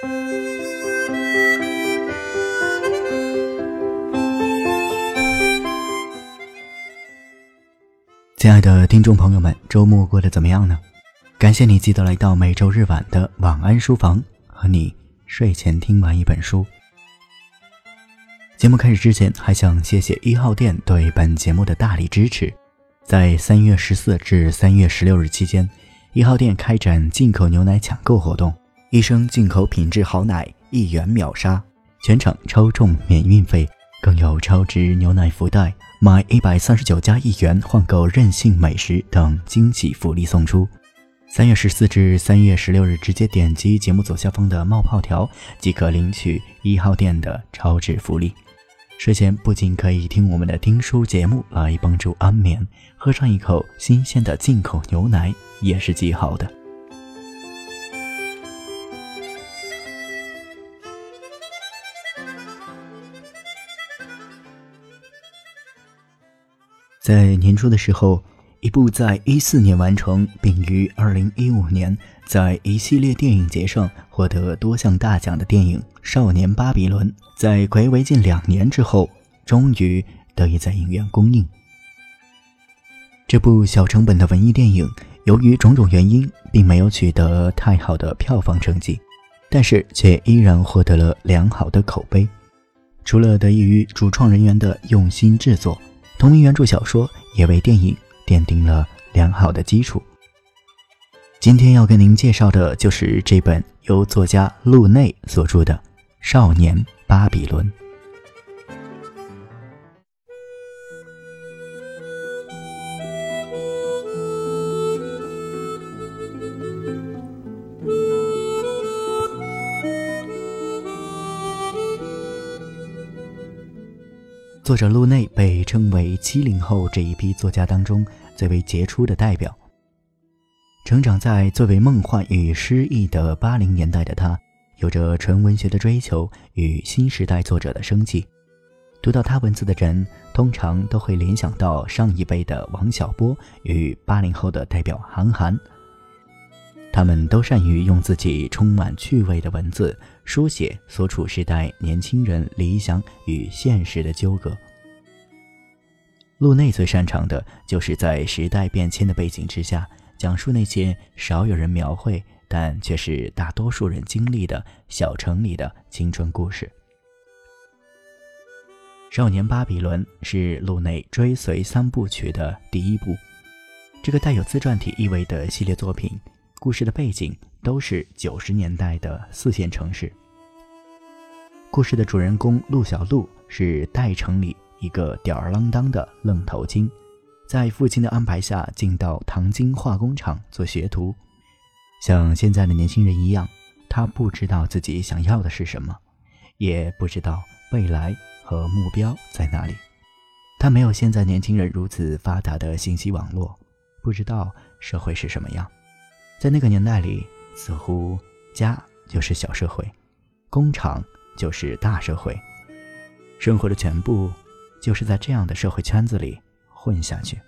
亲爱的听众朋友们，周末过得怎么样呢？感谢你记得来到每周日晚的晚安书房，和你睡前听完一本书。节目开始之前，还想谢谢一号店对本节目的大力支持。在三月十四至三月十六日期间，一号店开展进口牛奶抢购活动，一升进口品质好奶一元秒杀，全场超重免运费，更有超值牛奶福袋。买一百三十九加一元换购任性美食等惊喜福利送出。三月十四至三月十六日，直接点击节目左下方的冒泡条即可领取一号店的超值福利。睡前不仅可以听我们的听书节目来帮助安眠，喝上一口新鲜的进口牛奶也是极好的。在年初的时候，一部在一四年完成，并于二零一五年在一系列电影节上获得多项大奖的电影《少年巴比伦》，在暌违近两年之后，终于得以在影院公映。这部小成本的文艺电影，由于种种原因，并没有取得太好的票房成绩，但是却依然获得了良好的口碑。除了得益于主创人员的用心制作。同名原著小说也为电影奠定了良好的基础。今天要跟您介绍的就是这本由作家路内所著的《少年巴比伦》。作者路内被称为七零后这一批作家当中最为杰出的代表。成长在最为梦幻与诗意的八零年代的他，有着纯文学的追求与新时代作者的生计。读到他文字的人，通常都会联想到上一辈的王小波与八零后的代表韩寒。他们都善于用自己充满趣味的文字书写所处时代年轻人理想与现实的纠葛。路内最擅长的就是在时代变迁的背景之下，讲述那些少有人描绘但却是大多数人经历的小城里的青春故事。《少年巴比伦》是路内追随三部曲的第一部，这个带有自传体意味的系列作品。故事的背景都是九十年代的四线城市。故事的主人公陆小璐是代城里一个吊儿郎当的愣头青，在父亲的安排下进到唐津化工厂做学徒。像现在的年轻人一样，他不知道自己想要的是什么，也不知道未来和目标在哪里。他没有现在年轻人如此发达的信息网络，不知道社会是什么样。在那个年代里，似乎家就是小社会，工厂就是大社会，生活的全部就是在这样的社会圈子里混下去。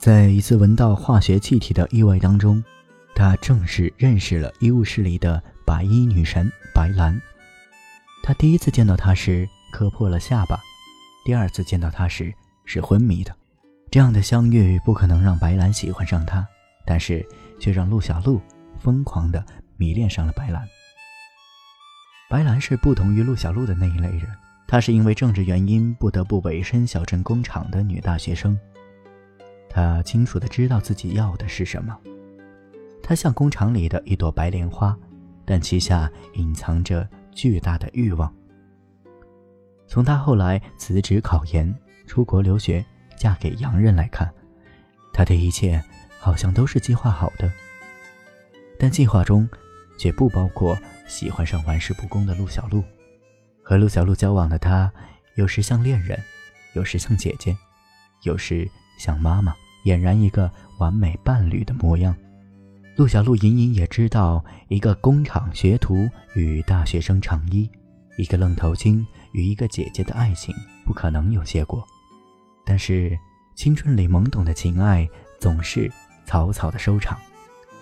在一次闻到化学气体的意外当中，他正式认识了医务室里的白衣女神白兰。他第一次见到她时磕破了下巴，第二次见到她时是昏迷的。这样的相遇不可能让白兰喜欢上他，但是却让陆小璐疯狂地迷恋上了白兰。白兰是不同于陆小璐的那一类人，她是因为政治原因不得不委身小镇工厂的女大学生。他清楚的知道自己要的是什么，他像工厂里的一朵白莲花，但旗下隐藏着巨大的欲望。从他后来辞职考研、出国留学、嫁给洋人来看，他的一切好像都是计划好的，但计划中却不包括喜欢上玩世不恭的陆小璐。和陆小璐交往的他，有时像恋人，有时像姐姐，有时。像妈妈，俨然一个完美伴侣的模样。陆小璐隐隐也知道，一个工厂学徒与大学生长衣，一个愣头青与一个姐姐的爱情不可能有结果。但是，青春里懵懂的情爱总是草草的收场，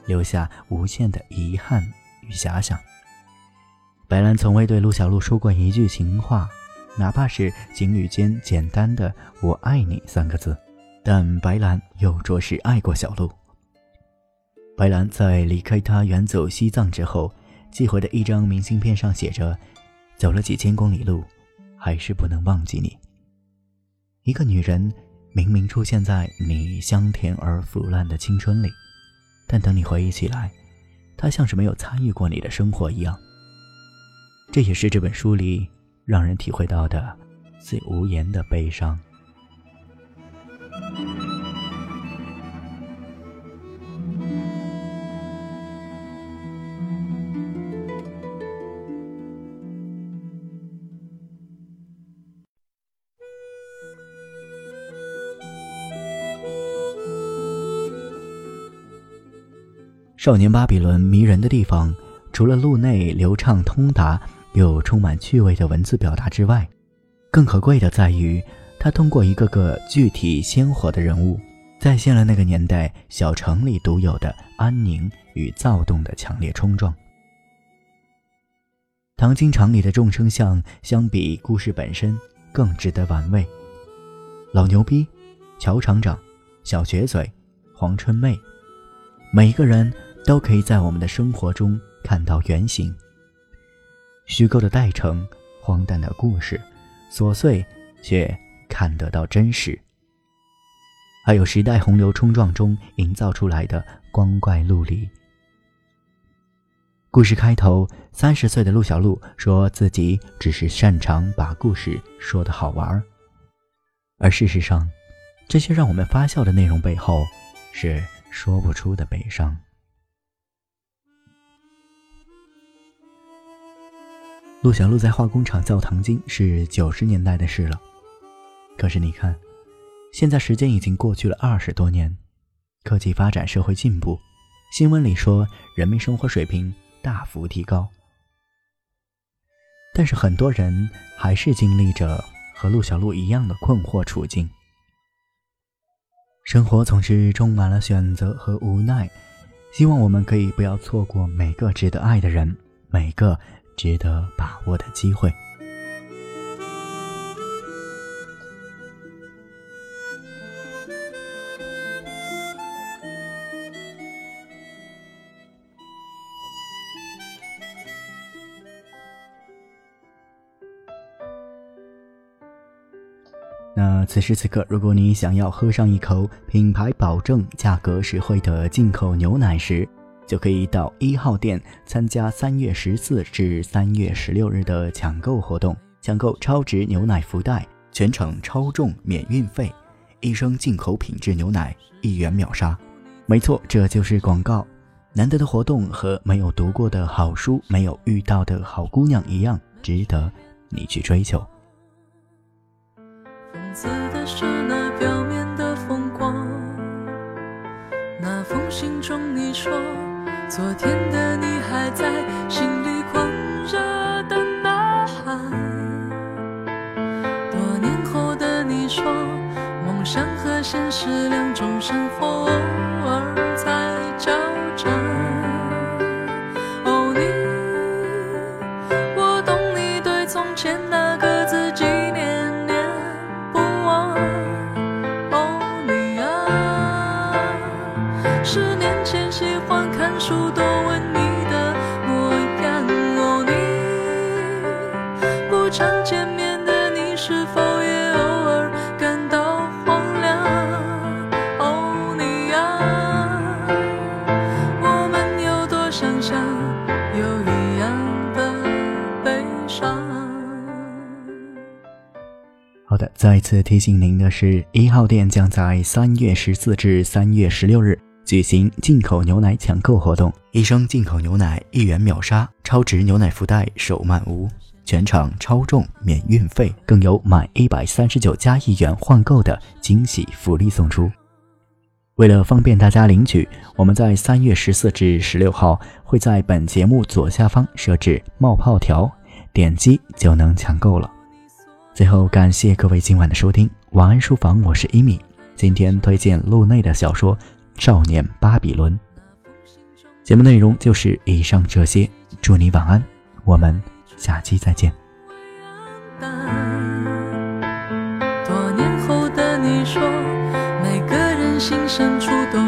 留下无限的遗憾与遐想。白兰从未对陆小璐说过一句情话，哪怕是情侣间简单的“我爱你”三个字，但白兰又着实爱过小鹿。白兰在离开他远走西藏之后，寄回的一张明信片上写着：“走了几千公里路，还是不能忘记你。”一个女人明明出现在你香甜而腐烂的青春里，但等你回忆起来，她像是没有参与过你的生活一样。这也是这本书里让人体会到的最无言的悲伤。少年巴比伦迷人的地方，除了路内流畅通达又充满趣味的文字表达之外，更可贵的在于，他通过一个个具体鲜活的人物，再现了那个年代小城里独有的安宁与躁动的强烈冲撞。唐经厂里的众生相，相比故事本身更值得玩味。老牛逼、乔厂长、小绝嘴、黄春妹，每一个人。都可以在我们的生活中看到原型。虚构的代称，荒诞的故事，琐碎却看得到真实。还有时代洪流冲撞中营造出来的光怪陆离。故事开头，三十岁的陆小璐说自己只是擅长把故事说得好玩而事实上，这些让我们发笑的内容背后，是说不出的悲伤。陆小璐在化工厂造糖精是九十年代的事了，可是你看，现在时间已经过去了二十多年，科技发展，社会进步，新闻里说人民生活水平大幅提高，但是很多人还是经历着和陆小璐一样的困惑处境。生活总是充满了选择和无奈，希望我们可以不要错过每个值得爱的人，每个。值得把握的机会。那此时此刻，如果你想要喝上一口品牌保证、价格实惠的进口牛奶时，就可以到一号店参加三月十四至三月十六日的抢购活动，抢购超值牛奶福袋，全程超重免运费，一升进口品质牛奶一元秒杀。没错，这就是广告。难得的活动和没有读过的好书、没有遇到的好姑娘一样，值得你去追求。表面的风光，那封信中你说。昨天的你还在心里狂热的呐喊，多年后的你说，梦想和现实两种生活。再次提醒您的是，一号店将在三月十四至三月十六日。举行进口牛奶抢购活动，一升进口牛奶一元秒杀，超值牛奶福袋手慢无，全场超重免运费，更有满一百三十九加一元换购的惊喜福利送出。为了方便大家领取，我们在三月十四至十六号会在本节目左下方设置冒泡条，点击就能抢购了。最后，感谢各位今晚的收听，晚安书房，我是伊米。今天推荐路内的小说《少年巴比伦》。节目内容就是以上这些，祝你晚安，我们下期再见。多年后的你说。每个人心深处都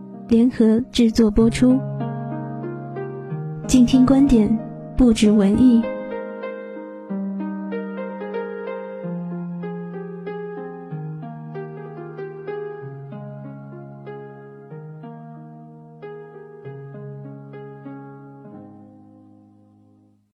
联合制作播出，静听观点，不止文艺。